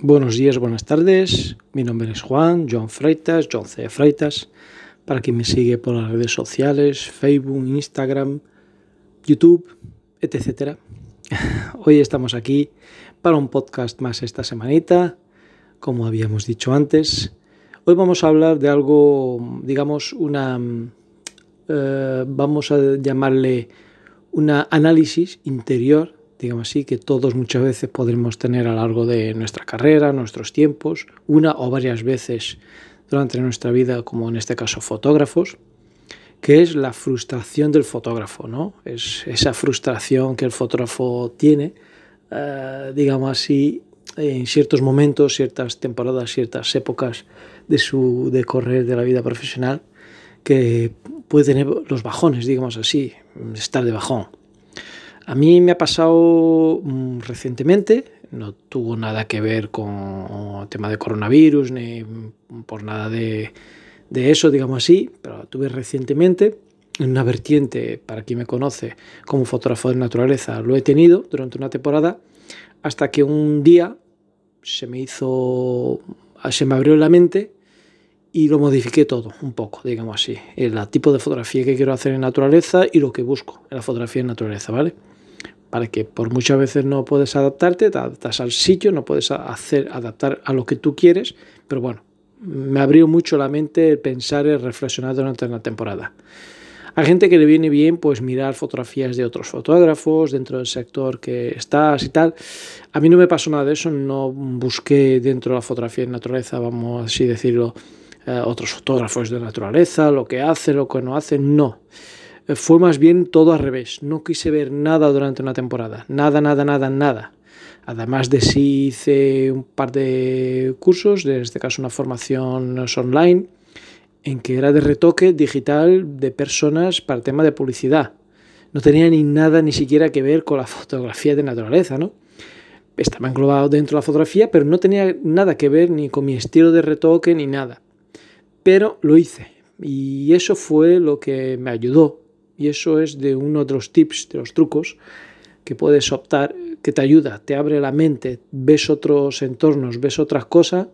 Buenos días, buenas tardes. Mi nombre es Juan, John Freitas, John C. Freitas. Para quien me sigue por las redes sociales, Facebook, Instagram, YouTube, etc. Hoy estamos aquí para un podcast más esta semanita, como habíamos dicho antes. Hoy vamos a hablar de algo, digamos, una, eh, vamos a llamarle una análisis interior digamos así, que todos muchas veces podremos tener a lo largo de nuestra carrera, nuestros tiempos, una o varias veces durante nuestra vida, como en este caso fotógrafos, que es la frustración del fotógrafo, ¿no? Es esa frustración que el fotógrafo tiene, uh, digamos así, en ciertos momentos, ciertas temporadas, ciertas épocas de su decorrer de la vida profesional, que puede tener los bajones, digamos así, estar de bajón. A mí me ha pasado mm, recientemente, no tuvo nada que ver con tema de coronavirus ni por nada de, de eso, digamos así, pero tuve recientemente en una vertiente, para quien me conoce como fotógrafo de naturaleza, lo he tenido durante una temporada, hasta que un día se me hizo, se me abrió la mente y lo modifiqué todo un poco, digamos así, el tipo de fotografía que quiero hacer en naturaleza y lo que busco en la fotografía en naturaleza, ¿vale? Para que por muchas veces no puedes adaptarte, te adaptas al sitio, no puedes hacer, adaptar a lo que tú quieres, pero bueno, me abrió mucho la mente pensar y reflexionar durante la temporada. Hay gente que le viene bien pues mirar fotografías de otros fotógrafos dentro del sector que estás y tal. A mí no me pasó nada de eso, no busqué dentro de la fotografía de naturaleza, vamos así decirlo, eh, otros fotógrafos de naturaleza, lo que hacen, lo que no hacen, no fue más bien todo al revés. No quise ver nada durante una temporada. Nada, nada, nada, nada. Además de sí hice un par de cursos, en este caso una formación online, en que era de retoque digital de personas para el tema de publicidad. No tenía ni nada ni siquiera que ver con la fotografía de naturaleza, ¿no? Estaba englobado dentro de la fotografía, pero no tenía nada que ver ni con mi estilo de retoque ni nada. Pero lo hice. Y eso fue lo que me ayudó y eso es de uno de los tips, de los trucos que puedes optar, que te ayuda, te abre la mente, ves otros entornos, ves otras cosas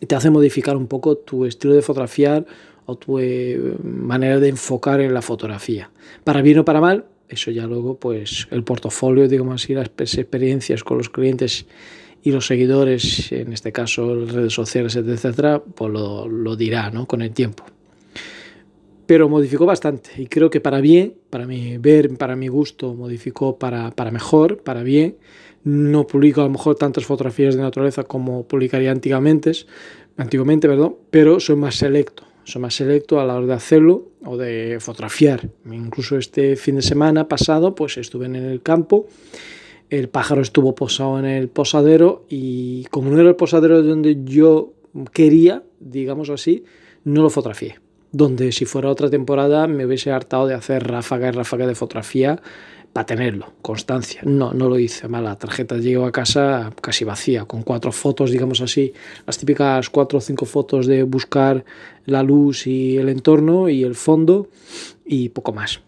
y te hace modificar un poco tu estilo de fotografiar o tu eh, manera de enfocar en la fotografía. Para bien o para mal, eso ya luego, pues el portafolio, digamos así, las experiencias con los clientes y los seguidores, en este caso redes sociales, etcétera, pues lo, lo dirá ¿no? con el tiempo pero modificó bastante y creo que para bien, para mi ver, para mi gusto, modificó para, para mejor, para bien. No publico a lo mejor tantas fotografías de naturaleza como publicaría antiguamente, antiguamente, perdón, pero soy más selecto, soy más selecto a la hora de hacerlo o de fotografiar. Incluso este fin de semana pasado, pues estuve en el campo, el pájaro estuvo posado en el posadero y como no era el posadero donde yo quería, digamos así, no lo fotografié donde si fuera otra temporada me hubiese hartado de hacer ráfaga y ráfaga de fotografía para tenerlo, constancia. No, no lo hice. La tarjeta llegó a casa casi vacía, con cuatro fotos, digamos así, las típicas cuatro o cinco fotos de buscar la luz y el entorno y el fondo y poco más.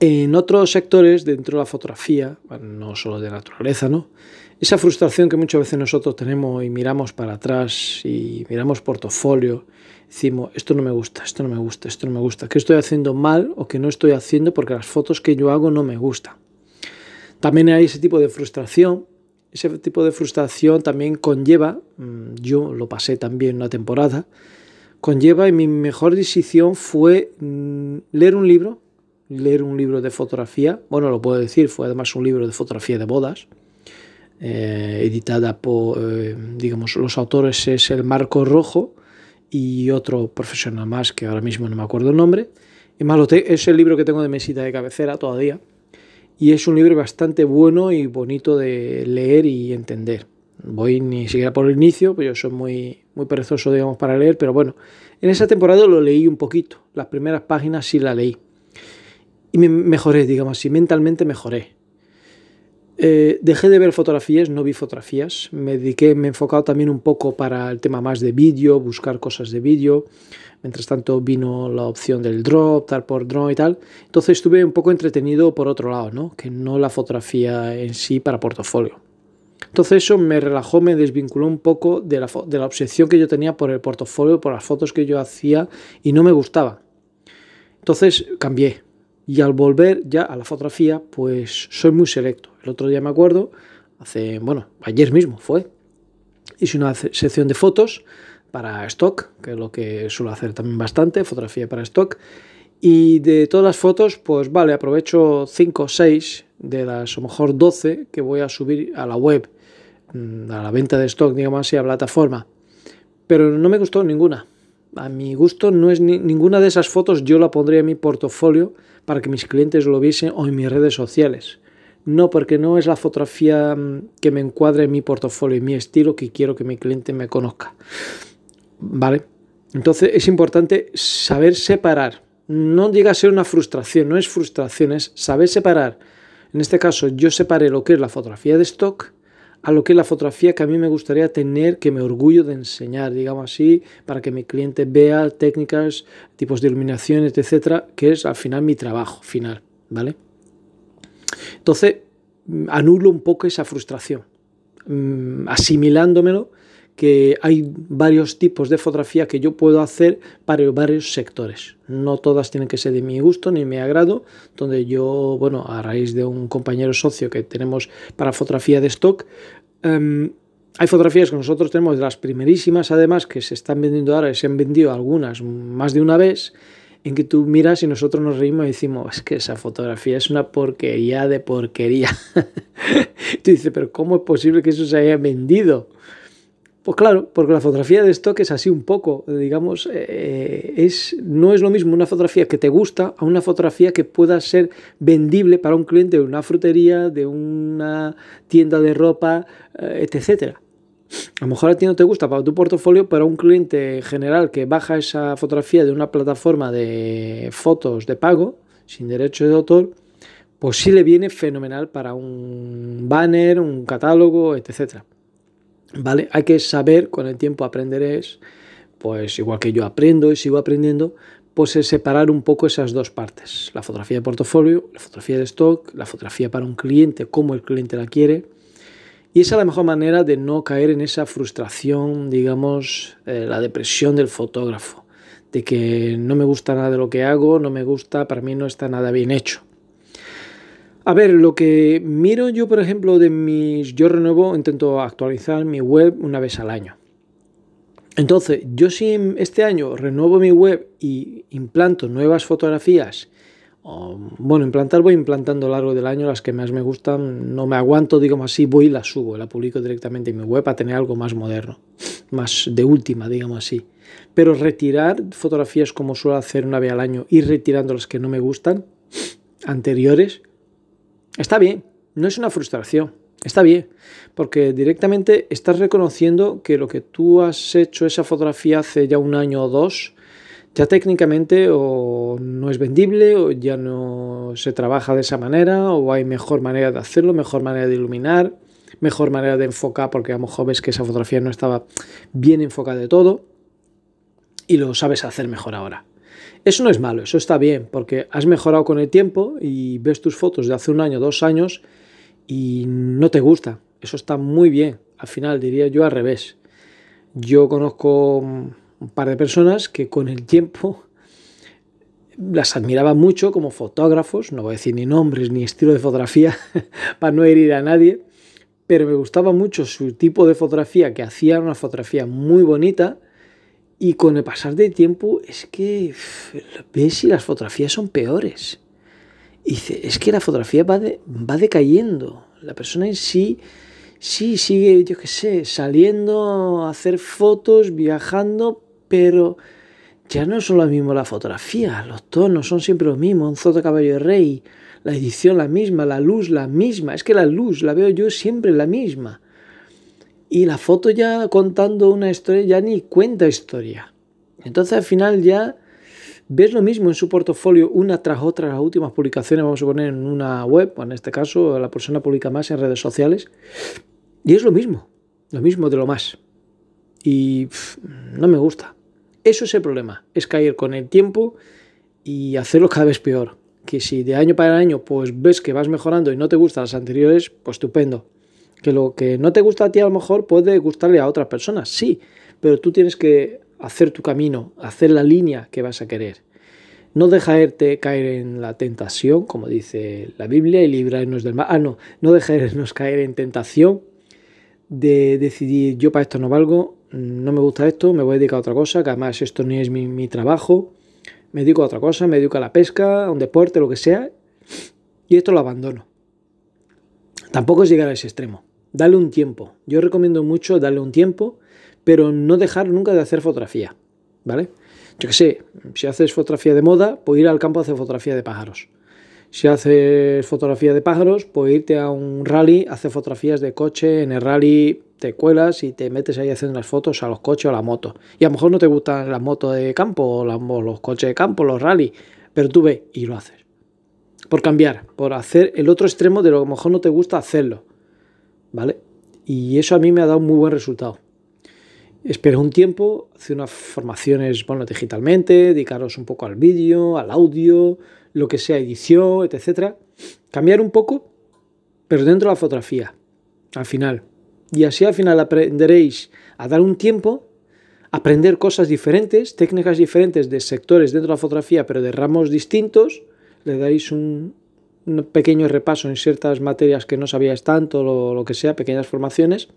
En otros sectores dentro de la fotografía, no solo de naturaleza, ¿no? Esa frustración que muchas veces nosotros tenemos y miramos para atrás y miramos portafolio, decimos, esto no me gusta, esto no me gusta, esto no me gusta, que estoy haciendo mal o que no estoy haciendo porque las fotos que yo hago no me gustan. También hay ese tipo de frustración, ese tipo de frustración también conlleva, mm, yo lo pasé también una temporada, conlleva y mi mejor decisión fue mm, leer un libro leer un libro de fotografía, bueno, lo puedo decir, fue además un libro de fotografía de bodas, eh, editada por, eh, digamos, los autores es el Marco Rojo y otro profesional más que ahora mismo no me acuerdo el nombre. Es, más, es el libro que tengo de mesita de cabecera todavía y es un libro bastante bueno y bonito de leer y entender. Voy ni siquiera por el inicio, pues yo soy muy, muy perezoso, digamos, para leer, pero bueno, en esa temporada lo leí un poquito. Las primeras páginas sí la leí y me mejoré, digamos así, mentalmente mejoré. Eh, dejé de ver fotografías, no vi fotografías, me dediqué, me he enfocado también un poco para el tema más de vídeo, buscar cosas de vídeo. Mientras tanto vino la opción del drop, tal por drone y tal. Entonces estuve un poco entretenido por otro lado, ¿no? que no la fotografía en sí para portafolio. Entonces eso me relajó, me desvinculó un poco de la, de la obsesión que yo tenía por el portafolio, por las fotos que yo hacía y no me gustaba. Entonces cambié. Y al volver ya a la fotografía, pues soy muy selecto. El otro día me acuerdo, hace, bueno, ayer mismo fue, hice una sección de fotos para stock, que es lo que suelo hacer también bastante, fotografía para stock. Y de todas las fotos, pues vale, aprovecho 5 o 6 de las, a lo mejor 12 que voy a subir a la web, mm, a la venta de stock, digamos así, a plataforma. Pero no me gustó ninguna. A mi gusto no es ninguna de esas fotos yo la pondría en mi portafolio para que mis clientes lo viesen o en mis redes sociales. No, porque no es la fotografía mm, que me encuadre en mi portafolio, en mi estilo que quiero que mi cliente me conozca. ¿Vale? Entonces es importante saber separar. No llega a ser una frustración, no es frustración, es saber separar. En este caso yo separé lo que es la fotografía de stock a lo que es la fotografía que a mí me gustaría tener, que me orgullo de enseñar, digamos así, para que mi cliente vea técnicas, tipos de iluminaciones, etcétera, que es al final mi trabajo final, ¿vale? Entonces, anulo un poco esa frustración, mm, asimilándomelo que hay varios tipos de fotografía que yo puedo hacer para varios sectores. No todas tienen que ser de mi gusto ni mi agrado, donde yo, bueno, a raíz de un compañero socio que tenemos para fotografía de stock, em, hay fotografías que nosotros tenemos de las primerísimas, además, que se están vendiendo ahora y se han vendido algunas más de una vez, en que tú miras y nosotros nos reímos y decimos, es que esa fotografía es una porquería de porquería. tú dices, pero ¿cómo es posible que eso se haya vendido? Pues claro, porque la fotografía de stock es así un poco, digamos, eh, es, no es lo mismo una fotografía que te gusta a una fotografía que pueda ser vendible para un cliente de una frutería, de una tienda de ropa, eh, etc. A lo mejor a ti no te gusta para tu portafolio, pero a un cliente general que baja esa fotografía de una plataforma de fotos de pago, sin derecho de autor, pues sí le viene fenomenal para un banner, un catálogo, etc. ¿Vale? Hay que saber, con el tiempo aprender es, pues igual que yo aprendo y sigo aprendiendo, pues es separar un poco esas dos partes. La fotografía de portafolio, la fotografía de stock, la fotografía para un cliente, cómo el cliente la quiere. Y esa es la mejor manera de no caer en esa frustración, digamos, eh, la depresión del fotógrafo, de que no me gusta nada de lo que hago, no me gusta, para mí no está nada bien hecho. A ver, lo que miro yo, por ejemplo, de mis... Yo renuevo, intento actualizar mi web una vez al año. Entonces, yo si este año renuevo mi web y implanto nuevas fotografías, bueno, implantar voy implantando a lo largo del año las que más me gustan, no me aguanto, digamos así, voy y las subo, la publico directamente en mi web para tener algo más moderno, más de última, digamos así. Pero retirar fotografías como suelo hacer una vez al año, y retirando las que no me gustan, anteriores, Está bien, no es una frustración, está bien, porque directamente estás reconociendo que lo que tú has hecho esa fotografía hace ya un año o dos, ya técnicamente o no es vendible o ya no se trabaja de esa manera o hay mejor manera de hacerlo, mejor manera de iluminar, mejor manera de enfocar porque a lo mejor ves que esa fotografía no estaba bien enfocada de todo y lo sabes hacer mejor ahora. Eso no es malo, eso está bien, porque has mejorado con el tiempo y ves tus fotos de hace un año, dos años y no te gusta. Eso está muy bien. Al final diría yo al revés. Yo conozco un par de personas que con el tiempo las admiraba mucho como fotógrafos, no voy a decir ni nombres ni estilo de fotografía para no herir a nadie, pero me gustaba mucho su tipo de fotografía, que hacía una fotografía muy bonita, y con el pasar del tiempo es que ves si las fotografías son peores. Y dice, es que la fotografía va, va decayendo. La persona en sí, sí sigue, yo qué sé, saliendo a hacer fotos, viajando, pero ya no son lo mismo la fotografía. Los tonos son siempre los mismos. Un foto de caballo de rey, la edición la misma, la luz la misma. Es que la luz la veo yo siempre la misma. Y la foto ya contando una historia ya ni cuenta historia. Entonces al final ya ves lo mismo en su portafolio una tras otra las últimas publicaciones, vamos a poner en una web, o en este caso la persona publica más en redes sociales, y es lo mismo, lo mismo de lo más. Y no me gusta. Eso es el problema, es caer con el tiempo y hacerlo cada vez peor. Que si de año para año pues ves que vas mejorando y no te gustan las anteriores, pues estupendo Que lo que no te gusta a ti a lo mejor puede gustarle a otras personas, sí, pero tú tienes que hacer tu camino, hacer la línea que vas a querer. No dejarte caer en la tentación, como dice la Biblia, y librarnos del mal. Ah, no, no dejarnos caer en tentación de decidir yo para esto no valgo, no me gusta esto, me voy a dedicar a otra cosa, que además esto no es mi, mi trabajo, me dedico a otra cosa, me dedico a la pesca, a un deporte, lo que sea, y esto lo abandono. Tampoco es llegar a ese extremo. Dale un tiempo. Yo recomiendo mucho darle un tiempo, pero no dejar nunca de hacer fotografía. ¿Vale? Yo qué sé, si haces fotografía de moda, pues ir al campo a hacer fotografía de pájaros. Si haces fotografía de pájaros, pues irte a un rally, hacer fotografías de coche, en el rally te cuelas y te metes ahí haciendo las fotos a los coches o a la moto. Y a lo mejor no te gustan las motos de campo o, los coches de campo, los rally, pero tú ves y lo haces. Por cambiar, por hacer el otro extremo de lo que a lo mejor no te gusta hacerlo. ¿Vale? Y eso a mí me ha dado un muy buen resultado. Espero un tiempo, hacer unas formaciones bueno, digitalmente, dedicaros un poco al vídeo, al audio, lo que sea edición, etcétera. Cambiar un poco, pero dentro de la fotografía, al final. Y así al final aprenderéis a dar un tiempo, aprender cosas diferentes, técnicas diferentes de sectores dentro de la fotografía, pero de ramos distintos. Le dais un, pequeño repaso en ciertas materias que no sabíais tanto, lo, lo que sea, pequeñas formaciones.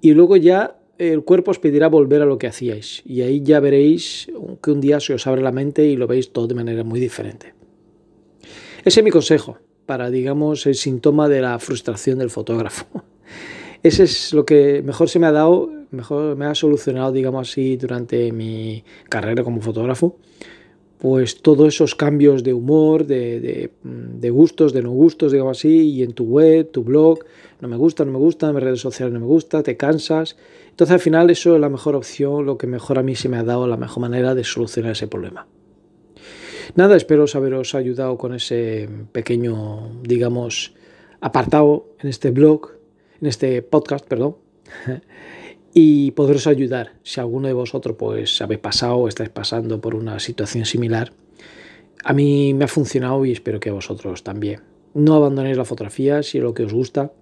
Y luego ya el cuerpo os pedirá volver a lo que hacíais y ahí ya veréis que un día se os abre la mente y lo veis todo de manera muy diferente. Ese es mi consejo para, digamos, el síntoma de la frustración del fotógrafo. Ese es lo que mejor se me ha dado, mejor me ha solucionado, digamos así, durante mi carrera como fotógrafo pues todos esos cambios de humor, de, gustos, de no gustos, digamos así, y en tu web, tu blog, no me gusta, no me gusta, mis redes sociales no me gusta, te cansas. Entonces al final eso es la mejor opción, lo que mejor a mí se me ha dado, la mejor manera de solucionar ese problema. Nada, espero haberos ayudado con ese pequeño, digamos, apartado en este blog, en este podcast, perdón. y poderos ayudar si alguno de vosotros pues habéis pasado o estáis pasando por una situación similar. A mí me ha funcionado y espero que a vosotros también. No abandonéis la fotografía si es lo que os gusta,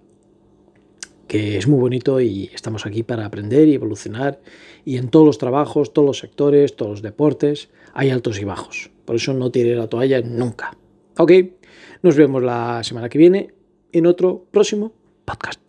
que es muy bonito y estamos aquí para aprender y evolucionar. Y en todos los trabajos, todos los sectores, todos los deportes, hay altos y bajos. Por eso no tiré la toalla nunca. Ok, nos vemos la semana que viene en otro próximo podcast.